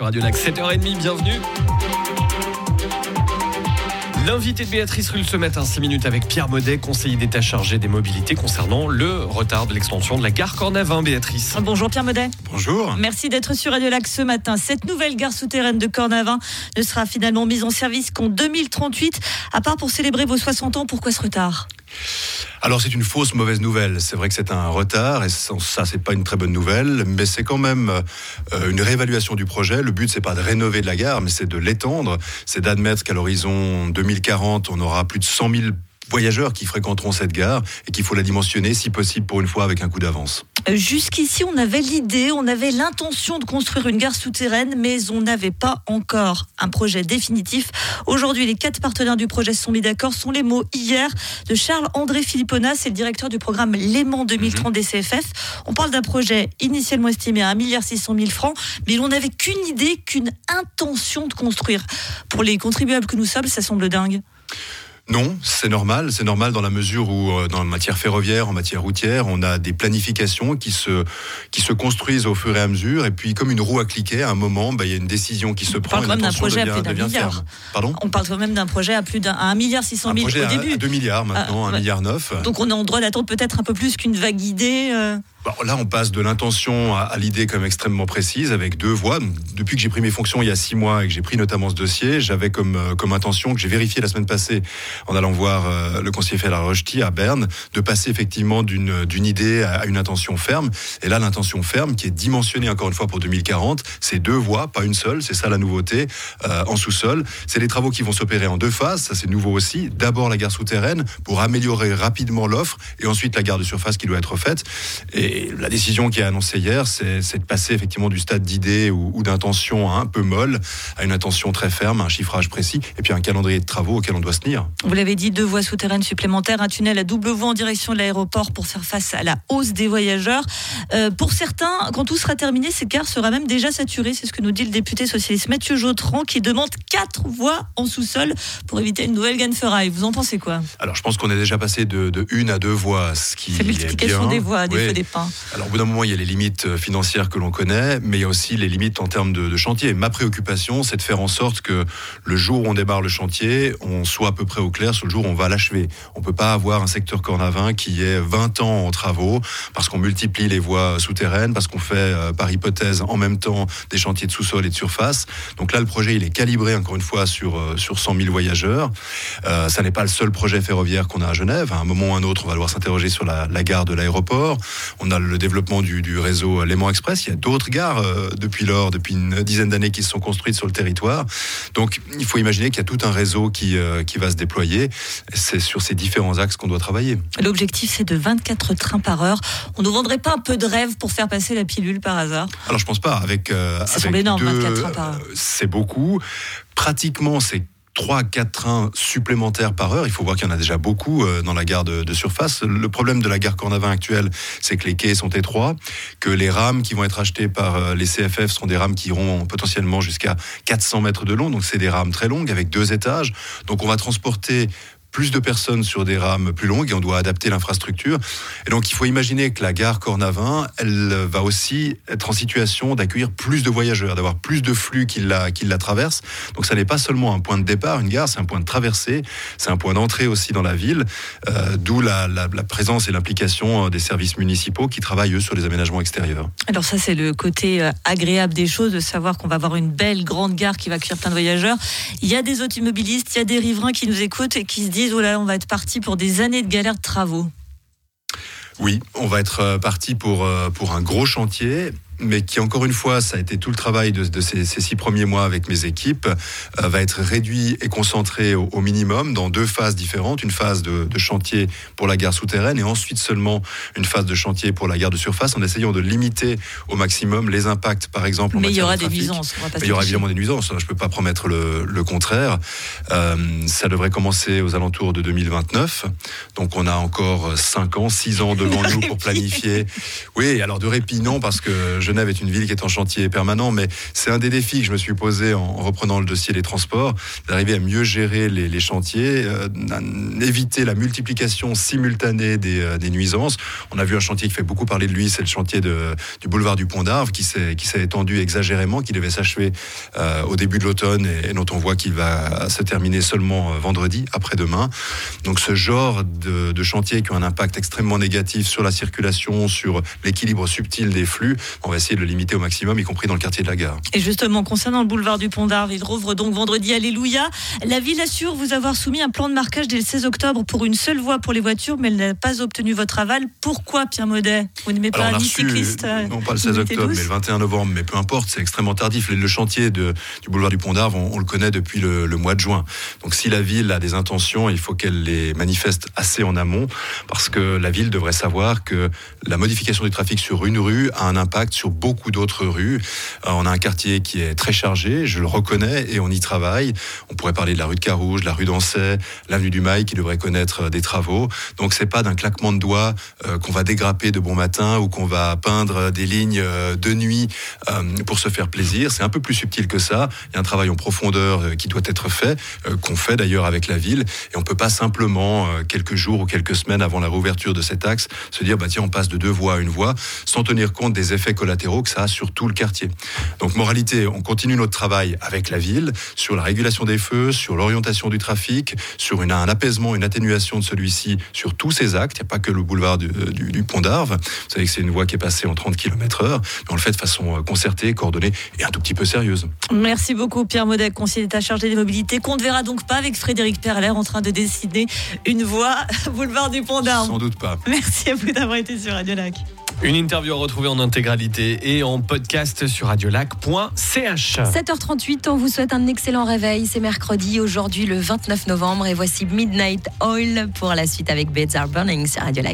Radio Lac 7h30, bienvenue. L'invité de Béatrice Rulle ce matin, 6 minutes avec Pierre Modet, conseiller d'État chargé des mobilités concernant le retard de l'extension de la gare Cornavin, Béatrice. Bonjour Pierre Modet. Bonjour. Merci d'être sur Radio Lac ce matin. Cette nouvelle gare souterraine de Cornavin ne sera finalement mise en service qu'en 2038. À part pour célébrer vos 60 ans, pourquoi ce retard? Alors c'est une fausse mauvaise nouvelle. C'est vrai que c'est un retard et ça c'est pas une très bonne nouvelle, mais c'est quand même euh, une réévaluation du projet. Le but c'est pas de rénover de la gare, mais c'est de l'étendre. C'est d'admettre qu'à l'horizon 2040 on aura plus de 100 000 voyageurs qui fréquenteront cette gare et qu'il faut la dimensionner si possible pour une fois avec un coup d'avance. Jusqu'ici, on avait l'idée, on avait l'intention de construire une gare souterraine, mais on n'avait pas encore un projet définitif. Aujourd'hui, les quatre partenaires du projet se sont mis d'accord. sont les mots hier de Charles-André Philippona, c'est le directeur du programme Léman 2030 des CFF. On parle d'un projet initialement estimé à 1,6 milliard francs, mais on n'avait qu'une idée, qu'une intention de construire. Pour les contribuables que nous sommes, ça semble dingue. Non, c'est normal. C'est normal dans la mesure où, euh, dans la matière ferroviaire, en matière routière, on a des planifications qui se, qui se construisent au fur et à mesure. Et puis, comme une roue à cliquer, à un moment, bah, il y a une décision qui se on prend. Parle quand même d'un projet devient, à plus d'un milliard. Pardon? On parle quand même d'un projet à plus d'un 1 milliard 600 000 au début. À 2 milliards maintenant, 1 milliard 9. Donc on est en droit d'attendre peut-être un peu plus qu'une vague idée. Euh là, on passe de l'intention à, l'idée comme extrêmement précise avec deux voies. depuis que j'ai pris mes fonctions il y a six mois et que j'ai pris notamment ce dossier, j'avais comme, euh, comme intention que j'ai vérifié la semaine passée en allant voir euh, le conseiller Rochety à Berne, de passer effectivement d'une, d'une idée à une intention ferme. Et là, l'intention ferme, qui est dimensionnée encore une fois pour 2040, c'est deux voies, pas une seule. C'est ça la nouveauté euh, en sous-sol. C'est les travaux qui vont s'opérer en deux phases. Ça, c'est nouveau aussi. D'abord la gare souterraine pour améliorer rapidement l'offre et ensuite la gare de surface qui doit être faite. Et la décision qui est annoncée hier, c'est de passer effectivement du stade d'idée ou, d'intention un peu molle à une intention très ferme, un chiffrage précis, et puis un calendrier de travaux auquel on doit se tenir. Vous l'avez dit, deux voies souterraines supplémentaires, un tunnel à double voie en direction de l'aéroport pour faire face à la hausse des voyageurs. Euh, pour certains, quand tout sera terminé, ces gares sera même déjà saturées. C'est ce que nous dit le député socialiste Mathieu Jotran qui demande quatre voies en sous-sol pour éviter une nouvelle Ganferaille. Vous en pensez quoi? Alors je pense qu'on est déjà passé de, une à deux voies, ce qui C'est multiplication des voies, des feux des pins. Alors au bout d'un moment, il y a les limites euh, financières que l'on connaît, mais il y a aussi les limites en termes de, chantier. Ma préoccupation, c'est de faire en sorte que le jour où on démarre le chantier, on soit à peu près au clair sur le jour où on va l'achever. On peut pas avoir un secteur cornavin qui est 20 ans en travaux parce qu'on multiplie les voies souterraines, parce qu'on fait euh, par hypothèse en même temps des chantiers de sous-sol et de surface. Donc là, le projet, il est calibré encore une fois sur, euh, sur 100 000 voyageurs. ça n'est pas le seul projet ferroviaire qu'on a à Genève. À un moment ou un autre, on va devoir s'interroger sur la, la gare de l'aéroport. On a le développement du, réseau Léman Express. Il y a d'autres gares euh, depuis lors, depuis une dizaine d'années qui se sont construites sur le territoire. Donc il faut imaginer qu'il y a tout un réseau qui, euh, qui va se déployer. C'est sur ces différents axes qu'on doit travailler. L'objectif, c'est de 24 trains par heure. On ne nous vendrait pas un peu de rêve pour faire passer la pilule par hasard? Alors je pense pas. Avec, euh, Ça semble énorme, 24 trains par heure. C'est beaucoup. Pratiquement, c'est 3 4 trains supplémentaires par heure. Il faut voir qu'il y en a déjà beaucoup euh, dans la gare de, surface. Le problème de la gare Cornavin actuelle, c'est que les quais sont étroits, que les rames qui vont être achetées par euh, les CFF sont des rames qui iront potentiellement jusqu'à 400 mètres de long. Donc c'est des rames très longues avec deux étages. Donc on va transporter plus de personnes sur des rames plus longues et on doit adapter l'infrastructure. Et donc il faut imaginer que la gare Cornavin, elle va aussi être en situation d'accueillir plus de voyageurs, d'avoir plus de flux qui la, qui la traversent. Donc ça n'est pas seulement un point de départ, une gare, c'est un point de traversée, c'est un point d'entrée aussi dans la ville, euh, d'où la, la, présence et l'implication euh, des services municipaux qui travaillent eux sur les aménagements extérieurs. Alors ça c'est le côté euh, agréable des choses, de savoir qu'on va avoir une belle grande gare qui va accueillir plein de voyageurs. Il y a des automobilistes, il y a des riverains qui nous écoutent et qui se disent Oh on va être parti pour des années de galère de travaux. Oui, on va être euh, parti euh, pour un gros chantier mais qui encore une fois, ça a été tout le travail de, ces, six premiers mois avec mes équipes, euh, va être réduit et concentré au, minimum dans deux phases différentes, une phase de, chantier pour la gare souterraine et ensuite seulement une phase de chantier pour la gare de surface, en essayant de limiter au maximum les impacts, par exemple. En mais il y aura des nuisances. il y aura évidemment des nuisances. Je ne peux pas promettre le, contraire. Euh, ça devrait commencer aux alentours de 2029. Donc on a encore 5 ans, 6 ans devant nous pour planifier. Oui, alors de répit non, parce que je Genève est une ville qui est en chantier permanent, mais c'est un des défis que je me suis posé en reprenant le dossier des transports, d'arriver à mieux gérer les, chantiers, euh, éviter la multiplication simultanée des, des, nuisances. On a vu un chantier qui fait beaucoup parler de lui, c'est le chantier du boulevard du Pont d'Arve, qui s'est étendu exagérément, qui devait s'achever au début de l'automne et, dont on voit qu'il va se terminer seulement vendredi, après-demain. Donc ce genre de, de chantiers qui ont un impact extrêmement négatif sur la circulation, sur l'équilibre subtil des flux. On va essayer de le limiter au maximum, y compris dans le quartier de la gare. Et justement, concernant le boulevard du Pont d'Arve, il rouvre donc vendredi, Alléluia. La ville assure vous avoir soumis un plan de marquage dès le 16 octobre pour une seule voie pour les voitures, mais elle n'a pas obtenu votre aval. Pourquoi, Pierre Maudet? Vous n'aimez pas ni cycliste euh, Non, pas le 16 octobre, mais le 21 novembre, mais peu importe, c'est extrêmement tardif. Le, chantier de, du boulevard du Pont d'Arve, on, le connaît depuis le, le mois de juin. Donc si la ville a des intentions, il faut qu'elle les manifeste assez en amont, parce que la ville devrait savoir que la modification du trafic sur une rue a un impact sur beaucoup d'autres rues. Euh, on a un quartier qui est très chargé, je le reconnais, et on y travaille. On pourrait parler de la rue de Carouge, la rue d'Ancet, l'avenue du Mail qui devrait connaître euh, des travaux. Donc c'est pas d'un claquement de doigts euh, qu'on va dégrapper de bon matin ou qu'on va peindre des lignes de nuit pour se faire plaisir. C'est un peu plus subtil que ça. Il y a un travail en profondeur qui doit être fait, qu'on fait d'ailleurs avec la ville, et on peut pas simplement quelques jours ou quelques semaines avant la réouverture de cet axe se dire bah tiens on passe de deux voies à une voie sans tenir compte des effets collatéraux que ça a sur tout le quartier. Donc moralité, on continue notre travail avec la ville sur la régulation des feux, sur l'orientation du trafic, sur une, un apaisement, une atténuation de celui-ci sur tous ces actes. Il n'y a pas que le boulevard du, du, Pont d'Arve. Vous savez que c'est une voie qui est passée en 30 km heure, mais on le fait de façon euh, concertée, coordonnée et un tout petit peu sérieuse. Merci beaucoup Pierre Modec, conseiller d'État chargé des mobilités, qu'on ne verra donc pas avec Frédéric Perler en train de dessiner une voie boulevard du Pont d'Arve. Sans doute pas. Merci à vous d'avoir été sur Radio Lac. Une interview à retrouver en intégralité et en podcast sur radiolac.ch. 7h38, on vous souhaite un excellent réveil. C'est mercredi, aujourd'hui le 29 novembre et voici Midnight Oil pour la suite avec Beds Are Burning sur Radio Lac.